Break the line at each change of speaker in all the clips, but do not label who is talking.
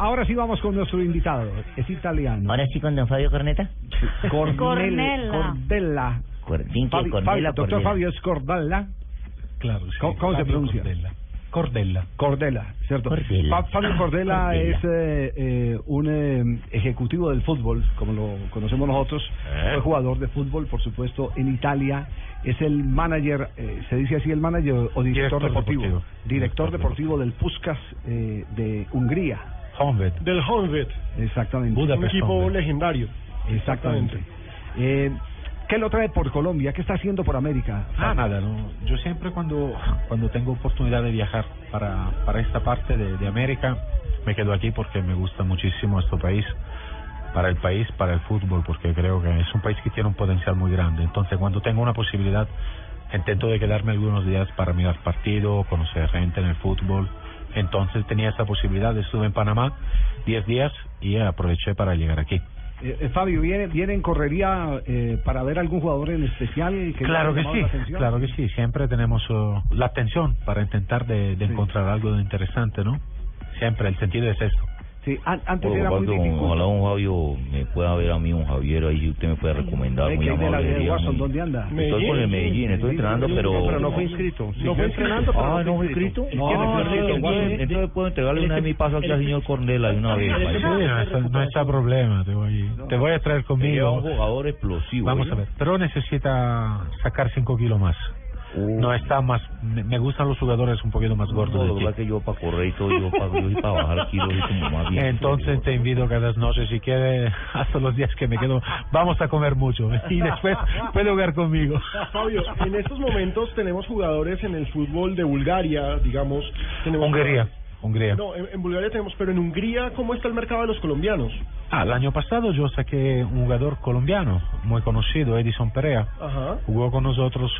Ahora sí vamos con nuestro invitado. Es italiano.
Ahora sí con don Fabio Corneta.
Cornel-
Cornella.
Cordella.
Cornella,
Fabio- doctor. Fabio es Cordella.
Claro, sí.
¿Cómo- cómo se pronuncia?
Cordella. Cordella.
Cordella, ¿cierto?
Cordella.
Fa- Fabio Cordella,
Cordella.
es eh, eh, un eh, ejecutivo del fútbol, como lo conocemos nosotros. Fue jugador de fútbol, por supuesto, en Italia. Es el manager, eh, se dice así el manager o director,
Director
deportivo.
deportivo.
Director
Director
deportivo del Puskas eh, de Hungría.
Honved.
Del Honved,
Exactamente.
un equipo
Honved.
legendario.
Exactamente. Eh, ¿Qué lo trae por Colombia? ¿Qué está haciendo por América?
Ah, nada, no. Yo siempre cuando, cuando tengo oportunidad de viajar para, para esta parte de, de América, me quedo aquí porque me gusta muchísimo este país, para el país, para el fútbol, porque creo que es un país que tiene un potencial muy grande. Entonces, cuando tengo una posibilidad, intento de quedarme algunos días para mirar partido, conocer gente en el fútbol. Entonces tenía esa posibilidad, estuve en Panamá 10 días y aproveché para llegar aquí.
Eh, eh, Fabio, ¿viene, ¿viene en correría eh, para ver algún jugador en especial? Que
Claro que sí, claro que sí. Siempre tenemos uh, la atención para intentar de, de
Sí.
encontrar algo de interesante, ¿no? Siempre, el sentido es esto.
Sí, an- antes era muy difícil.
ojalá un Fabio me pueda ver a mí, un Javier, ahí usted me puede recomendar, muy amable.
de Watson, ¿dónde anda?
Estoy con el Medellín, estoy entrenando, pero...
pero no fue inscrito.
No
Siguió
fue
entrenando, pero
Ah, no fue inscrito.
No,
Ah,
no
sí,
inscrito,
entonces-. Entonces puedo entregarle una de mi paso aquí al señor Cornela de una vez.
Sí, no está, no problema, te voy, te voy a traer
Sería un
conmigo.
jugador explosivo.
Vamos a ver, pero necesita sacar 5 kilos más.
Uh,
No está más, me, me gustan los jugadores un poquito más
no,
gordos
lo
de
que yo para correr y todo, yo para, yo para bajar kilos, soy como más bien.
Entonces te invito cada noche, si quiere, hasta los días que me quedo, vamos a comer mucho y después puede jugar conmigo.
Fabio, en estos momentos tenemos jugadores en el fútbol de Bulgaria, digamos. Tenemos
Hungría, Hungría.
No, en, en Bulgaria tenemos, pero en Hungría, ¿cómo está el mercado de los colombianos?
Ah, el año pasado yo saqué un jugador colombiano muy conocido, Edison Perea.
Ajá.
Jugó con nosotros.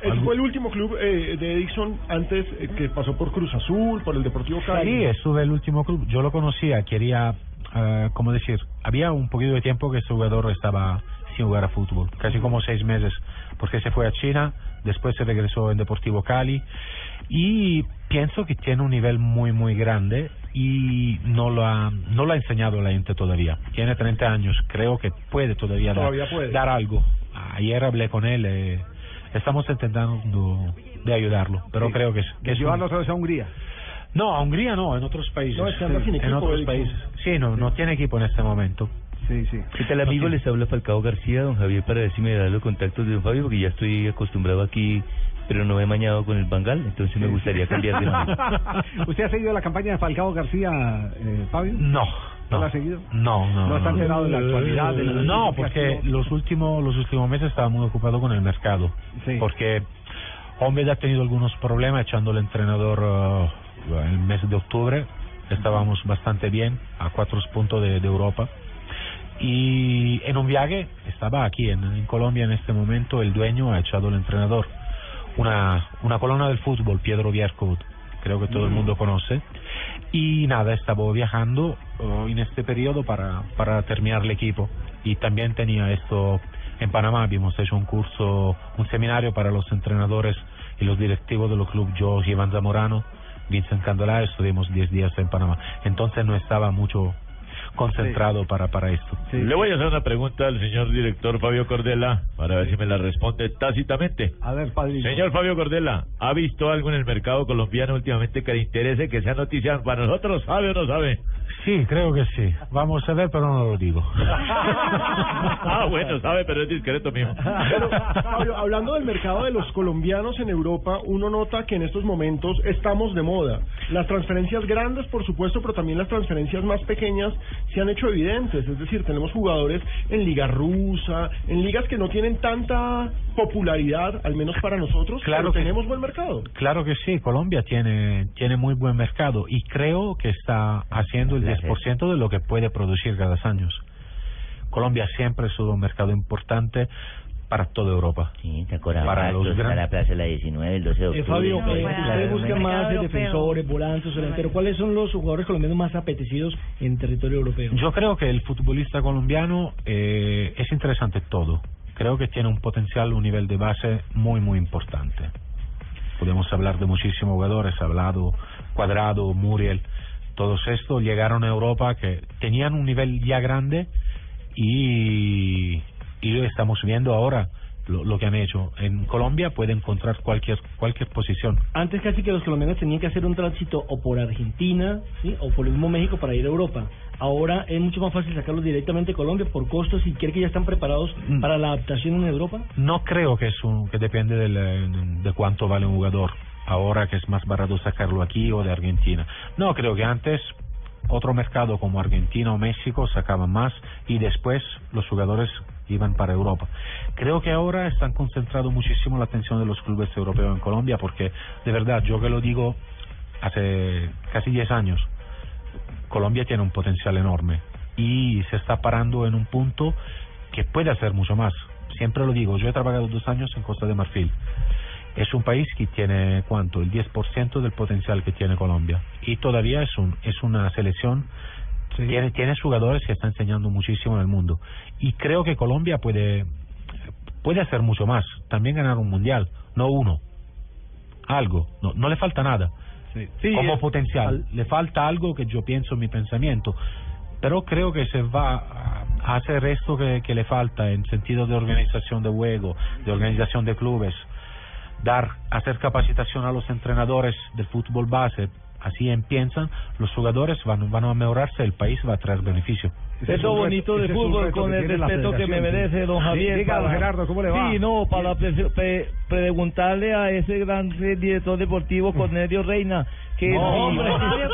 Ese
algo-
fue el último club eh, de Edison antes eh, que pasó por Cruz Azul, por el Deportivo Cali.
Sí, estuve el último club. Yo lo conocía, quería, eh, ¿cómo decir? Había un poquito de tiempo que este jugador estaba sin jugar a fútbol, casi como seis meses, porque se fue a China, después se regresó en Deportivo Cali y pienso que tiene un nivel muy, muy grande y no lo ha, no lo ha enseñado la gente todavía. Tiene 30 años, creo que puede todavía, dar-
puede.
dar algo. Ayer hablé con él, eh, estamos intentando de ayudarlo, pero
Sí.
creo que es, que es
llevarlo otra vez a Hungría.
no, a Hungría no, en otros países.
No,
en otros países. Sí, no, no tiene equipo en este momento.
Sí, sí.
¿Qué tal amigo? Les habla Falcao García, don Javier, para ver si me da los contactos de don Fabio, porque ya estoy acostumbrado aquí, pero no me he mañado con el Bangal, entonces me gustaría cambiar de nombre.
¿Usted ha seguido la campaña de Falcao García, eh, Fabio?
No.
¿No
No,
la ha seguido?
No, no.
¿No está enterado de la actualidad, de la-
No, porque los últimos los últimos meses estaba muy ocupado con el mercado.
Sí.
Porque Hombre ha tenido algunos problemas echando el entrenador eh, el mes de octubre. Estábamos bastante bien, a cuatro puntos de, de Europa. Y en un viaje, estaba aquí en, en Colombia en este momento, el dueño ha echado el entrenador. Una, una colonna del fútbol, Piedro Viercovut, creo que todo el mundo conoce. Y nada, estaba viajando eh, en este periodo para, para terminar el equipo. Y también tenía esto en Panamá, habíamos hecho un curso, un seminario para los entrenadores y los directivos de los clubes, yo Iván Zamorano, Vincent Candelá, estuvimos 10 días en Panamá. Entonces no estaba mucho concentrado para, para esto.
Le voy a hacer una pregunta al señor director Fabio Cordela para ver si me la responde tácitamente.
A ver, padrino.
Señor Fabio Cordela, ¿ha visto algo en el mercado colombiano últimamente que le interese que sea noticia para nosotros? ¿Sabe o no sabe?
Sí, creo que sí. Vamos a ver, pero no lo digo.
ah, bueno, sabe, pero es discreto, mijo.
Pero, Fabio, hablando del mercado de los colombianos en Europa, uno nota que en estos momentos estamos de moda. Las transferencias grandes, por supuesto, pero también las transferencias más pequeñas se han hecho evidentes. Es decir, tenemos jugadores en liga rusa, en ligas que no tienen tanta popularidad, al menos para nosotros,
Claro
pero
que-
tenemos buen mercado.
Claro que sí, Colombia tiene, tiene muy buen mercado y creo que está haciendo el 10% de lo que puede producir cada año. Colombia siempre ha sido un mercado importante para toda Europa.
Sí, está Corabatos,
Para los gran-
la Plaza de la 19, el 12 de
Eh,
octubre.
Fabio, eh,
eso,
ustedes
claro,
buscan
¿no?
más defensores, volantes, delanteros. ¿Cuáles son los jugadores colombianos más apetecidos en territorio europeo?
Yo creo que el futbolista colombiano eh, es interesante todo. Creo que tiene un potencial, un nivel de base muy, muy importante. Podemos hablar de muchísimos jugadores, ha hablado Cuadrado, Muriel. Todos estos llegaron a Europa que tenían un nivel ya grande y, y estamos viendo ahora lo, lo que han hecho. En Colombia puede encontrar cualquier cualquier posición.
Antes casi que los colombianos tenían que hacer un tránsito o por Argentina ¿sí? o por el mismo México para ir a Europa. Ahora es mucho más fácil sacarlos directamente de Colombia por costos y quiere que ya están preparados
Mm.
para la adaptación en Europa.
No creo que es un, que depende del, eh, de cuánto vale un jugador. Ahora que es más barato sacarlo aquí o de Argentina. No, creo que antes otro mercado como Argentina o México sacaban más y después los jugadores iban para Europa. Creo que ahora están concentrando muchísimo la atención de los clubes europeos en Colombia porque de verdad, yo que lo digo hace casi 10 años, Colombia tiene un potencial enorme y se está parando en un punto que puede hacer mucho más. Siempre lo digo, yo he trabajado dos años en Costa de Marfil. Es un país que tiene, ¿cuánto? El 10% del potencial que tiene Colombia. Y todavía es, un, es una selección, tiene, tiene jugadores que están enseñando muchísimo en el mundo. Y creo que Colombia puede, puede hacer mucho más. También ganar un mundial, no uno. Algo, no, no le falta nada
Sí,
como potencial. Le falta algo que yo pienso en mi pensamiento. Pero creo que se va a- a hacer esto que, que le falta en sentido de organización de juego, de organización de clubes, dar, hacer capacitación a los entrenadores del fútbol base. Así empiezan, los jugadores van, van a mejorarse, el país va a traer beneficio.
Eso bonito de fútbol con el
la
respeto que me merece don
Sí,
Javier.
diga, don Gerardo, ¿cómo le va?
Sí, no, para pre- pre- preguntarle a ese gran director deportivo Cornelio Reina que
No, hombre,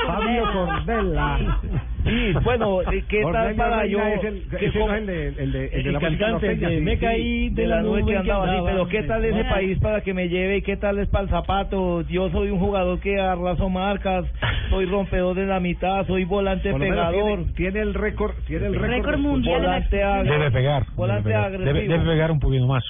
Fabio Cordella.
Sí, bueno, ¿qué tal para yo?
es el-
que
ese
como-
no es el de, el de, el de
el
la
cantante
norteña,
de
sí,
Me caí
de la nube que andaba así,
andaba,
pero ¿qué tal ese país para que me lleve qué tal es para el zapato? Yo soy un jugador que arraso marcas, soy rompedor de la mitad, soy volante pegador.
Tiene, tiene el récord, tiene el récord,
mundial
Volante
Debe pegar.
Volante
debe, pegar. Debe pegar un poquito más.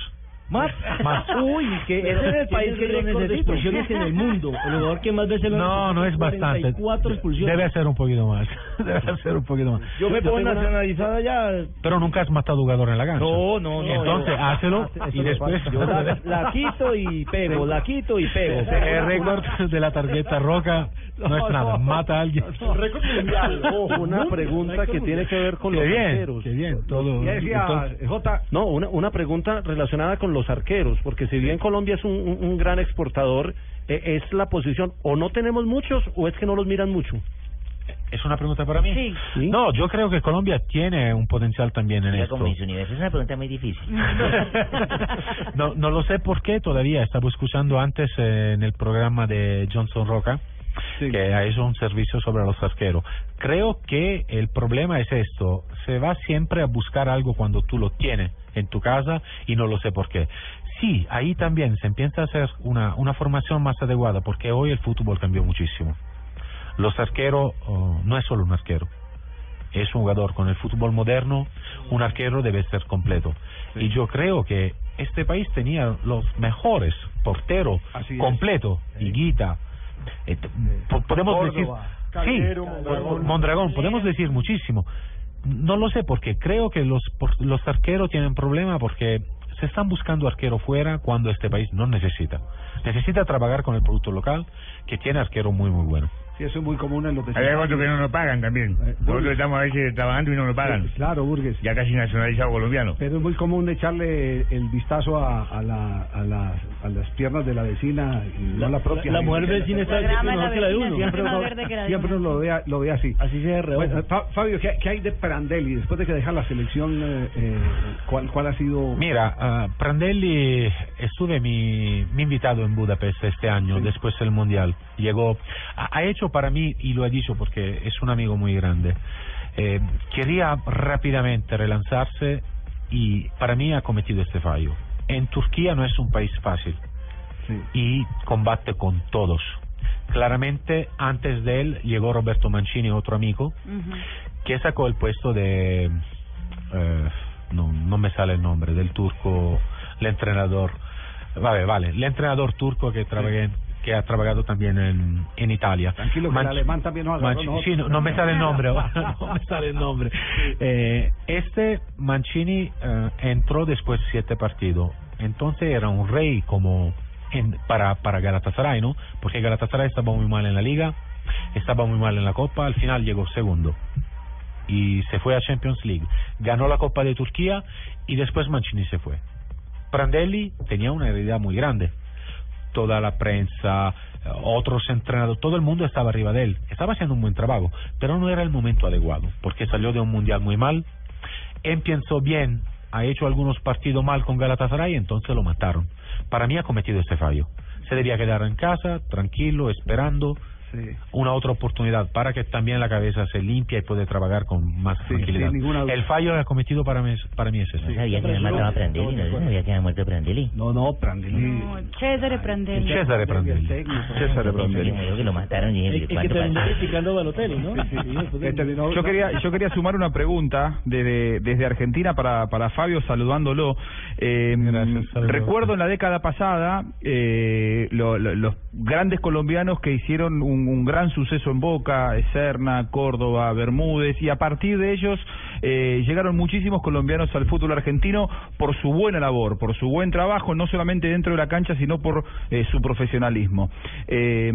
¿Más?
Más.
Uy, que ese es el país que
de
necesito.
expulsiones en el mundo. El jugador que más veces lo
No, no es bastante.
44 expulsiones.
Debe ser un poquito más. Debe ser un poquito más.
Yo me pongo nacionalizada ya.
Pero nunca has matado jugador en la cancha.
No, no, no.
Entonces, hácelo
Eso
y después...
Yo la, la quito y pego, la quito y pego.
El récord de la tarjeta roja no es nada. Mata a alguien.
Récord mundial. Ojo,
Una pregunta que tiene que ver con
Qué
los
bien,
arqueros.
qué bien. Todo,
Ya decía
entonces-
J.
No, una, una pregunta relacionada con los arqueros, porque si bien Colombia es un, un- un gran exportador, eh, es la posición, o no tenemos muchos, o es que no los miran mucho.
¿Es una pregunta para mí?
Sí.
¿Sí?
No, yo creo que Colombia tiene un potencial también en
Mira,
esto.
mis es una pregunta muy difícil.
no, no lo sé por qué todavía. Estaba escuchando antes eh, en el programa de Johnson Roca que ha hecho un servicio sobre los arqueros. Creo que el problema es esto. Se va siempre a buscar algo cuando tú lo tienes en tu casa y no lo sé por qué. Sí, ahí también se empieza a hacer una, una formación más adecuada porque hoy el fútbol cambió muchísimo. Los arqueros oh, no es solo un arquero es un jugador con el fútbol moderno, un arquero debe ser completo. Y yo creo que este país tenía los mejores porteros completo, Higuita, eh, podemos
Córdoba,
decir
Calero,
sí,
Mondragón.
Mondragón, podemos decir muchísimo. No lo sé porque creo que los por- los arqueros tienen problema porque se están buscando arquero fuera cuando este país no necesita. Necesita trabajar con el producto local que tiene arquero muy muy bueno.
Sí, eso es muy común en los
Hay otros que no nos pagan también.
Eh,
Nosotros estamos a veces trabajando y no nos pagan.
Claro, Burgues.
Ya casi nacionalizado colombiano.
Pero es muy común echarle el vistazo a, a, la, a, las, a las piernas de la vecina y no la propia.
La mujer vecina está
la
mejor que la de uno.
Siempre, uno,
verde que la de
siempre
uno.
uno lo ve, lo ve así.
Así se reojo.
Bueno, Fa- Fabio, ¿qué, qué hay de Prandelli después de que deja la selección? eh, eh, ¿cuál, ¿Cuál ha sido?
Mira, ah, Prandelli estuve mi, mi invitado en Budapest este año, después del Mundial. Llegó, ha, ha hecho para mí, y lo ha dicho porque es un amigo muy grande, eh, quería rápidamente relanzarse y para mí ha cometido este fallo. En Turquía no es un país fácil
Sí.
y combate con todos. Claramente, antes de él llegó Roberto Mancini, otro amigo,
Ujú.
que sacó el puesto de eh, no no me sale el nombre del turco el entrenador vale vale el entrenador turco que trabaja en- que ha trabajado también en, en Italia.
Tranquilo, que el alemán también nos agarró
sí, no, no me sale el nombre no me sale el nombre. Eh, este Mancini eh, entró después de siete partidos. Entonces era un rey como en, para para Galatasaray no porque Galatasaray estaba muy mal en la liga estaba muy mal en la Copa, al final llegó segundo. Y se fue a Champions League, ganó la Copa de Turquía y después Mancini se fue. Prandelli tenía una heredad muy grande. Toda la prensa, eh, otros entrenadores, todo el mundo estaba arriba de él. Estaba haciendo un buen trabajo, pero no era el momento adecuado, porque salió de un mundial muy mal. Pensó bien, ha hecho algunos partidos mal con Galatasaray, entonces lo mataron. Para mí ha cometido este fallo. Se debía quedar en casa, tranquilo, esperando una otra oportunidad para que también la cabeza se limpia y puede trabajar con más tranquilidad.
ninguna duda.
El fallo que ha cometido para mí, es- para mí es ese.
No sabía que había matado a Prandelli, no sabía que había muerto Prandelli.
No, no, Prandelli.
No, Cesare Prandelli.
Cesare Prandelli.
César Prandelli.
Dijo que lo mataron y
El,
dije,
el que
¿cuándo
terminó
pasó?
criticando a Balotelli, ¿no? Sí, después de-
Yo quería, yo quería sumar una pregunta desde, desde Argentina para, para Fabio, saludándolo. Eh,
Gracias,
recuerdo en la década pasada eh, lo- lo- los grandes colombianos que hicieron un, un gran suceso en Boca, Serna, Córdoba, Bermúdez, y a partir de ellos eh, llegaron muchísimos colombianos al fútbol argentino por su buena labor, por su buen trabajo, no solamente dentro de la cancha, sino por eh, su profesionalismo. Eh,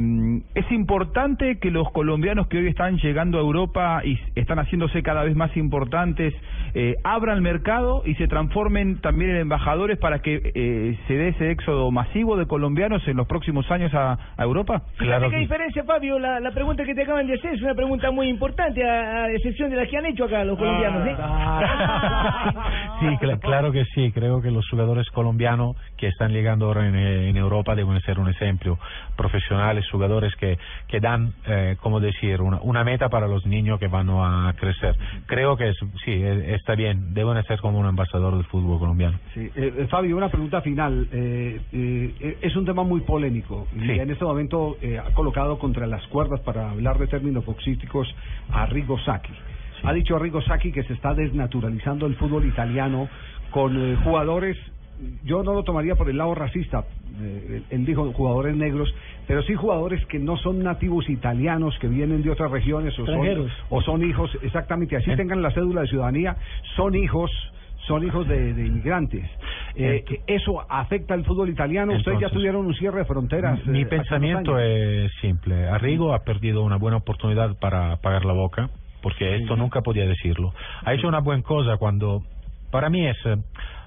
es importante que los colombianos que hoy están llegando a Europa y están haciéndose cada vez más importantes eh, abran el mercado y se transformen también en embajadores para que eh, se dé ese éxodo masivo de colombianos en los próximos años a, a Europa.
Fíjate qué diferencia, Fabio. La, la pregunta que te acaban de hacer es una pregunta muy importante, a, a excepción de las que han hecho acá los colombianos. ¿eh?
Sí, cla- claro que sí. Creo que los jugadores colombianos que están llegando ahora en, eh, en Europa deben ser un ejemplo. Profesionales, jugadores que, que dan, eh, como decir, una, una meta para los niños que van a crecer. Creo que es, sí, eh, está bien. Deben ser como un embajador del fútbol colombiano.
Sí, eh, eh, Fabio, una pregunta final. Eh, es un tema muy polémico y en este momento ha colocado contra las cuerdas, para hablar de términos boxísticos, a Rigo Ha dicho Rigo Sacchi que se está desnaturalizando el fútbol italiano con eh, jugadores, yo no lo tomaría por el lado racista, eh, él dijo jugadores negros, pero sí jugadores que no son nativos italianos, que vienen de otras regiones o son, o son hijos, exactamente, así tengan la cédula de ciudadanía, son hijos son hijos de, de inmigrantes. Eh, ¿Eso afecta al fútbol italiano? Ustedes ya tuvieron un cierre de fronteras.
Mi
eh, unos
pensamiento es simple. Arrigo ha perdido una buena oportunidad para pagar la boca, porque esto nunca podía decirlo. Ha hecho una buena cosa cuando, para mí es, eh,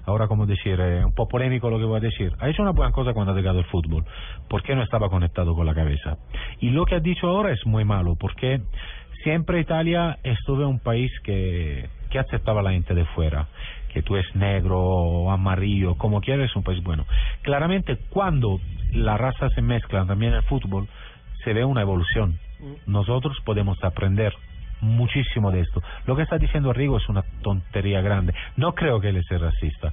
ahora como decir, eh, un poco polémico lo que voy a decir, ha hecho una buena cosa cuando ha llegado el fútbol, porque no estaba conectado con la cabeza. Y lo que ha dicho ahora es muy malo, porque siempre Italia estuvo un país que, que aceptaba a la gente de fuera que tú es negro o amarillo, como quieras, es un país bueno. Claramente, cuando la raza se mezcla también en el fútbol, se ve una evolución. Nosotros podemos aprender muchísimo de esto. Lo que está diciendo Rigo es una tontería grande. No creo que él sea racista,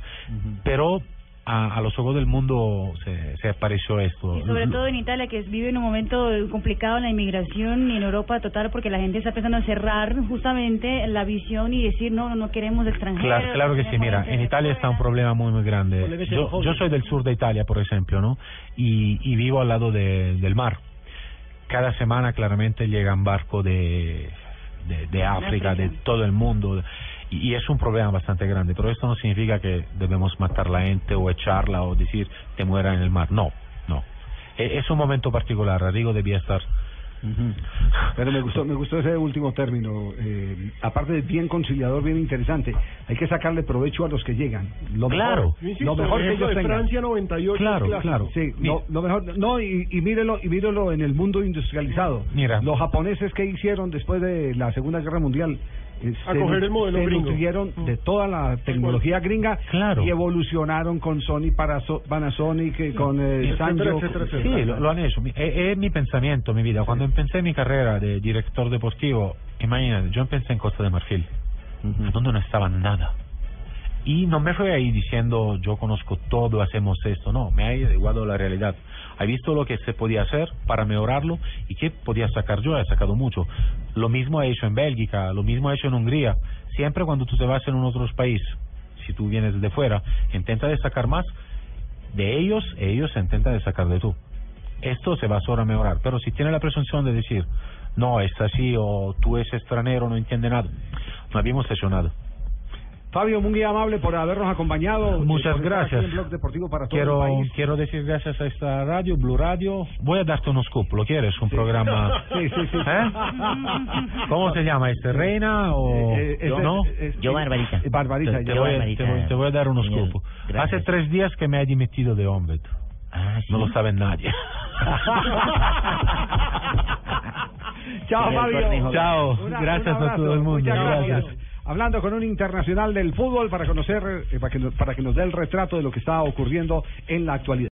pero a, a los ojos del mundo se, se apareció esto.
Y sobre todo en Italia, que vive en un momento complicado en la inmigración y en Europa total, porque la gente está empezando a cerrar justamente la visión y decir, no, no queremos extranjeros.
Claro, claro que sí, mira, en Italia está un problema muy, muy grande. Yo, soy del sur de Italia, por ejemplo, ¿no? Y, y vivo al lado de- del mar. Cada semana claramente llegan barcos de, de, de África, de todo el mundo. Y, y es un problema bastante grande, pero esto no significa que debemos matar la gente o echarla o decir te muera en el mar. No, no. E- Es un momento particular. Rigo debía estar
Pero me gustó, me gustó ese último término. Eh, aparte de bien conciliador, bien interesante. Hay que sacarle provecho a los que llegan. Lo
Claro.
mejor,
Insisto,
lo mejor que ellos
de
tengan.
Francia 98
Claro, claro.
Sí, lo mejor, no, y, y mírelo, y mírelo en el mundo industrializado.
Mira.
Los japoneses que hicieron después de la Segunda Guerra Mundial. Eh,
A
se
coger el modelo
se
gringo.
nutrieron de toda la tecnología gringa
Claro.
y evolucionaron con Sony, para Panasonic, eh, con eh,
Etcétera,
Sanyo.
etcétera, etcétera.
Sí, lo, lo han hecho. Mi- Es, es mi pensamiento, mi vida. Cuando empecé mi carrera de director deportivo, imagínate, yo empecé en Costa de Marfil, donde no estaba nada. Y no me fui ahí diciendo, yo conozco todo, hacemos esto. No, me ha adecuado la realidad. He visto lo que se podía hacer para mejorarlo y qué podía sacar yo. He sacado mucho. Lo mismo he hecho en Bélgica, lo mismo he hecho en Hungría. Siempre cuando tú te vas en un otro país, si tú vienes de fuera, intenta de sacar más de ellos, ellos intentan de sacar de tú. Esto se va a mejorar, pero si tiene la presunción de decir, no, es así, o tú es extranjero, no entiende nada, no habíamos hecho nada.
Fabio, muy amable por habernos acompañado.
Muchas gracias.
Blog Deportivo para todo
Quiero,
el país.
quiero decir gracias a esta radio, Blue Radio. Voy a darte unos scoop, ¿lo quieres? Un programa...
Sí, sí, sí.
¿Eh? ¿Cómo se llama este? ¿Reina o
Eh, eh,
yo
es-
no?
es-
Yo, Barbarita.
Barbarita,
Te, te
yo
voy, a-
Barbarita,
te voy- te voy a dar unos.
Gracias.
Hace tres días que me he dimitido de Onvet.
Ah, sí.
No lo sabe nadie.
Chao, Fabio.
Chao.
Una-
Gracias
un
a todo el mundo.
Muchas gracias.
Gracias.
Hablando con un internacional del fútbol para conocer, eh, para que, para que nos dé el retrato de lo que está ocurriendo en la actualidad.